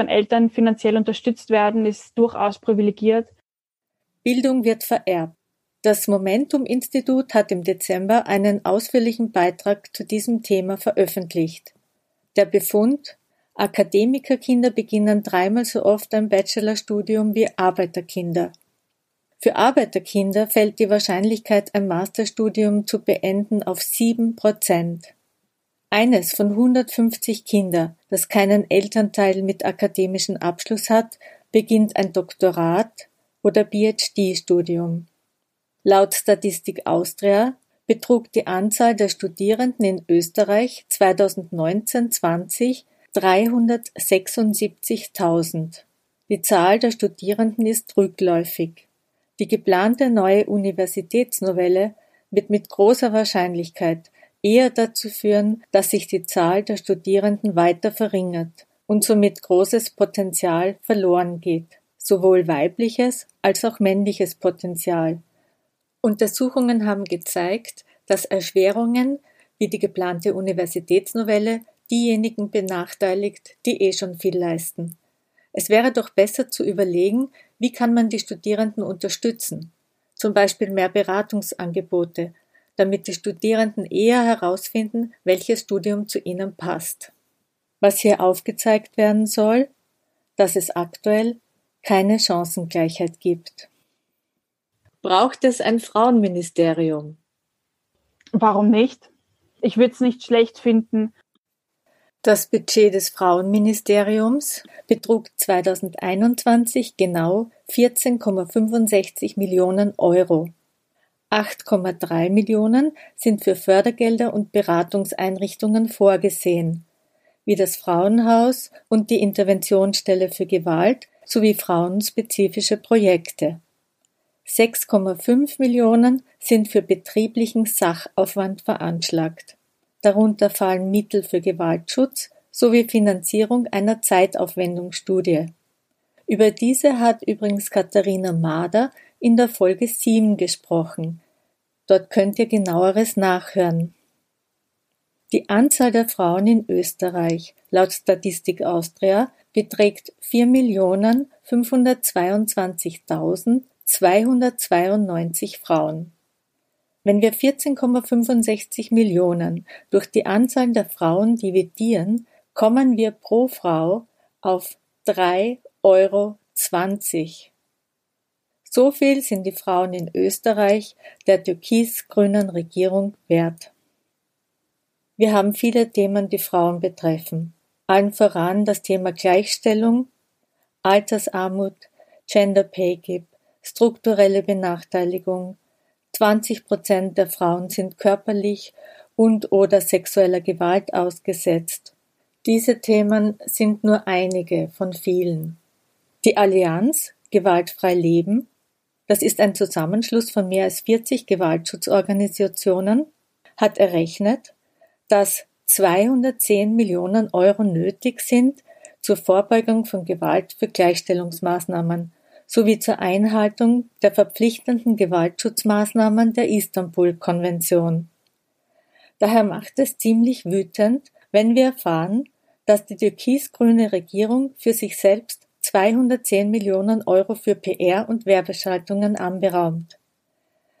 unseren Eltern finanziell unterstützt werden, ist durchaus privilegiert. Bildung wird vererbt. Das Momentum-Institut hat im Dezember einen ausführlichen Beitrag zu diesem Thema veröffentlicht. Der Befund Akademikerkinder beginnen dreimal so oft ein Bachelorstudium wie Arbeiterkinder. Für Arbeiterkinder fällt die Wahrscheinlichkeit, ein Masterstudium zu beenden, auf sieben Prozent. Eines von 150 Kinder, das keinen Elternteil mit akademischen Abschluss hat, beginnt ein Doktorat oder PhD-Studium. Laut Statistik Austria betrug die Anzahl der Studierenden in Österreich 2019-20 376.000. Die Zahl der Studierenden ist rückläufig. Die geplante neue Universitätsnovelle wird mit großer Wahrscheinlichkeit eher dazu führen, dass sich die Zahl der Studierenden weiter verringert und somit großes Potenzial verloren geht, sowohl weibliches als auch männliches Potenzial. Untersuchungen haben gezeigt, dass Erschwerungen wie die geplante Universitätsnovelle diejenigen benachteiligt, die eh schon viel leisten. Es wäre doch besser zu überlegen, wie kann man die Studierenden unterstützen? Zum Beispiel mehr Beratungsangebote, damit die Studierenden eher herausfinden, welches Studium zu ihnen passt. Was hier aufgezeigt werden soll, dass es aktuell keine Chancengleichheit gibt. Braucht es ein Frauenministerium? Warum nicht? Ich würde es nicht schlecht finden, das Budget des Frauenministeriums betrug 2021 genau 14,65 Millionen Euro. 8,3 Millionen sind für Fördergelder und Beratungseinrichtungen vorgesehen, wie das Frauenhaus und die Interventionsstelle für Gewalt sowie frauenspezifische Projekte. 6,5 Millionen sind für betrieblichen Sachaufwand veranschlagt. Darunter fallen Mittel für Gewaltschutz sowie Finanzierung einer Zeitaufwendungsstudie. Über diese hat übrigens Katharina Mader in der Folge 7 gesprochen. Dort könnt ihr genaueres nachhören. Die Anzahl der Frauen in Österreich laut Statistik Austria beträgt 4.522.292 Frauen. Wenn wir 14,65 Millionen durch die Anzahl der Frauen dividieren, kommen wir pro Frau auf 3,20 Euro. So viel sind die Frauen in Österreich der türkis-grünen Regierung wert. Wir haben viele Themen, die Frauen betreffen. Allen voran das Thema Gleichstellung, Altersarmut, Gender Pay Gap, strukturelle Benachteiligung, 20 Prozent der Frauen sind körperlich und/oder sexueller Gewalt ausgesetzt. Diese Themen sind nur einige von vielen. Die Allianz Gewaltfrei Leben, das ist ein Zusammenschluss von mehr als 40 Gewaltschutzorganisationen, hat errechnet, dass 210 Millionen Euro nötig sind zur Vorbeugung von Gewalt für Gleichstellungsmaßnahmen sowie zur Einhaltung der verpflichtenden Gewaltschutzmaßnahmen der Istanbul-Konvention. Daher macht es ziemlich wütend, wenn wir erfahren, dass die türkis-grüne Regierung für sich selbst 210 Millionen Euro für PR und Werbeschaltungen anberaumt.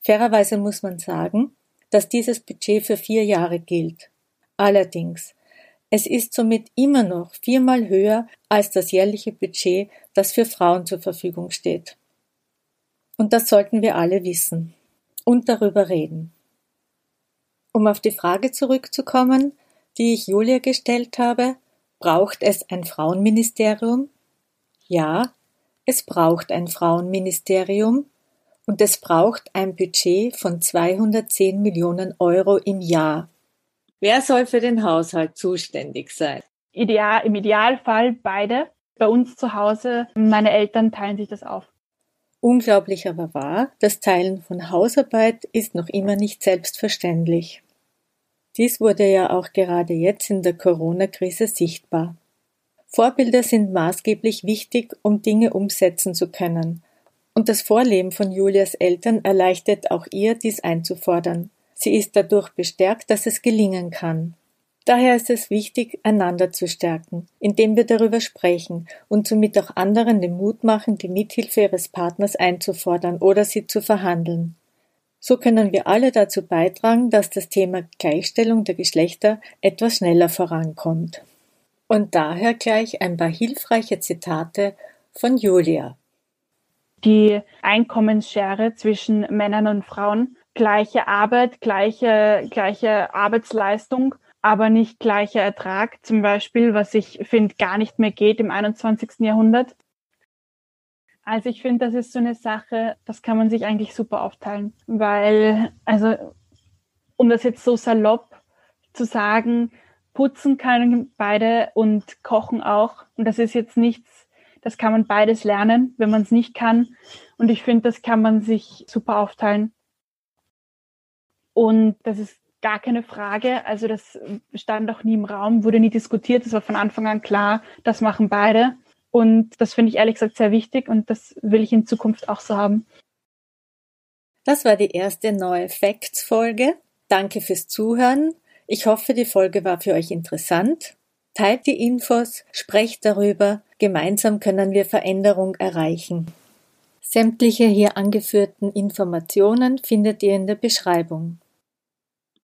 Fairerweise muss man sagen, dass dieses Budget für vier Jahre gilt. Allerdings es ist somit immer noch viermal höher als das jährliche Budget, das für Frauen zur Verfügung steht. Und das sollten wir alle wissen und darüber reden. Um auf die Frage zurückzukommen, die ich Julia gestellt habe, braucht es ein Frauenministerium? Ja, es braucht ein Frauenministerium und es braucht ein Budget von 210 Millionen Euro im Jahr. Wer soll für den Haushalt zuständig sein? Ideal, Im Idealfall beide. Bei uns zu Hause, meine Eltern teilen sich das auf. Unglaublich aber wahr, das Teilen von Hausarbeit ist noch immer nicht selbstverständlich. Dies wurde ja auch gerade jetzt in der Corona-Krise sichtbar. Vorbilder sind maßgeblich wichtig, um Dinge umsetzen zu können. Und das Vorleben von Julias Eltern erleichtert auch ihr, dies einzufordern. Sie ist dadurch bestärkt, dass es gelingen kann. Daher ist es wichtig, einander zu stärken, indem wir darüber sprechen und somit auch anderen den Mut machen, die Mithilfe ihres Partners einzufordern oder sie zu verhandeln. So können wir alle dazu beitragen, dass das Thema Gleichstellung der Geschlechter etwas schneller vorankommt. Und daher gleich ein paar hilfreiche Zitate von Julia. Die Einkommensschere zwischen Männern und Frauen, gleiche Arbeit, gleiche, gleiche Arbeitsleistung aber nicht gleicher Ertrag, zum Beispiel, was ich finde gar nicht mehr geht im 21. Jahrhundert. Also ich finde, das ist so eine Sache, das kann man sich eigentlich super aufteilen, weil, also um das jetzt so salopp zu sagen, putzen können beide und kochen auch. Und das ist jetzt nichts, das kann man beides lernen, wenn man es nicht kann. Und ich finde, das kann man sich super aufteilen. Und das ist gar keine Frage. Also das stand auch nie im Raum, wurde nie diskutiert. Es war von Anfang an klar, das machen beide. Und das finde ich ehrlich gesagt sehr wichtig und das will ich in Zukunft auch so haben. Das war die erste neue Facts-Folge. Danke fürs Zuhören. Ich hoffe, die Folge war für euch interessant. Teilt die Infos, sprecht darüber. Gemeinsam können wir Veränderung erreichen. Sämtliche hier angeführten Informationen findet ihr in der Beschreibung.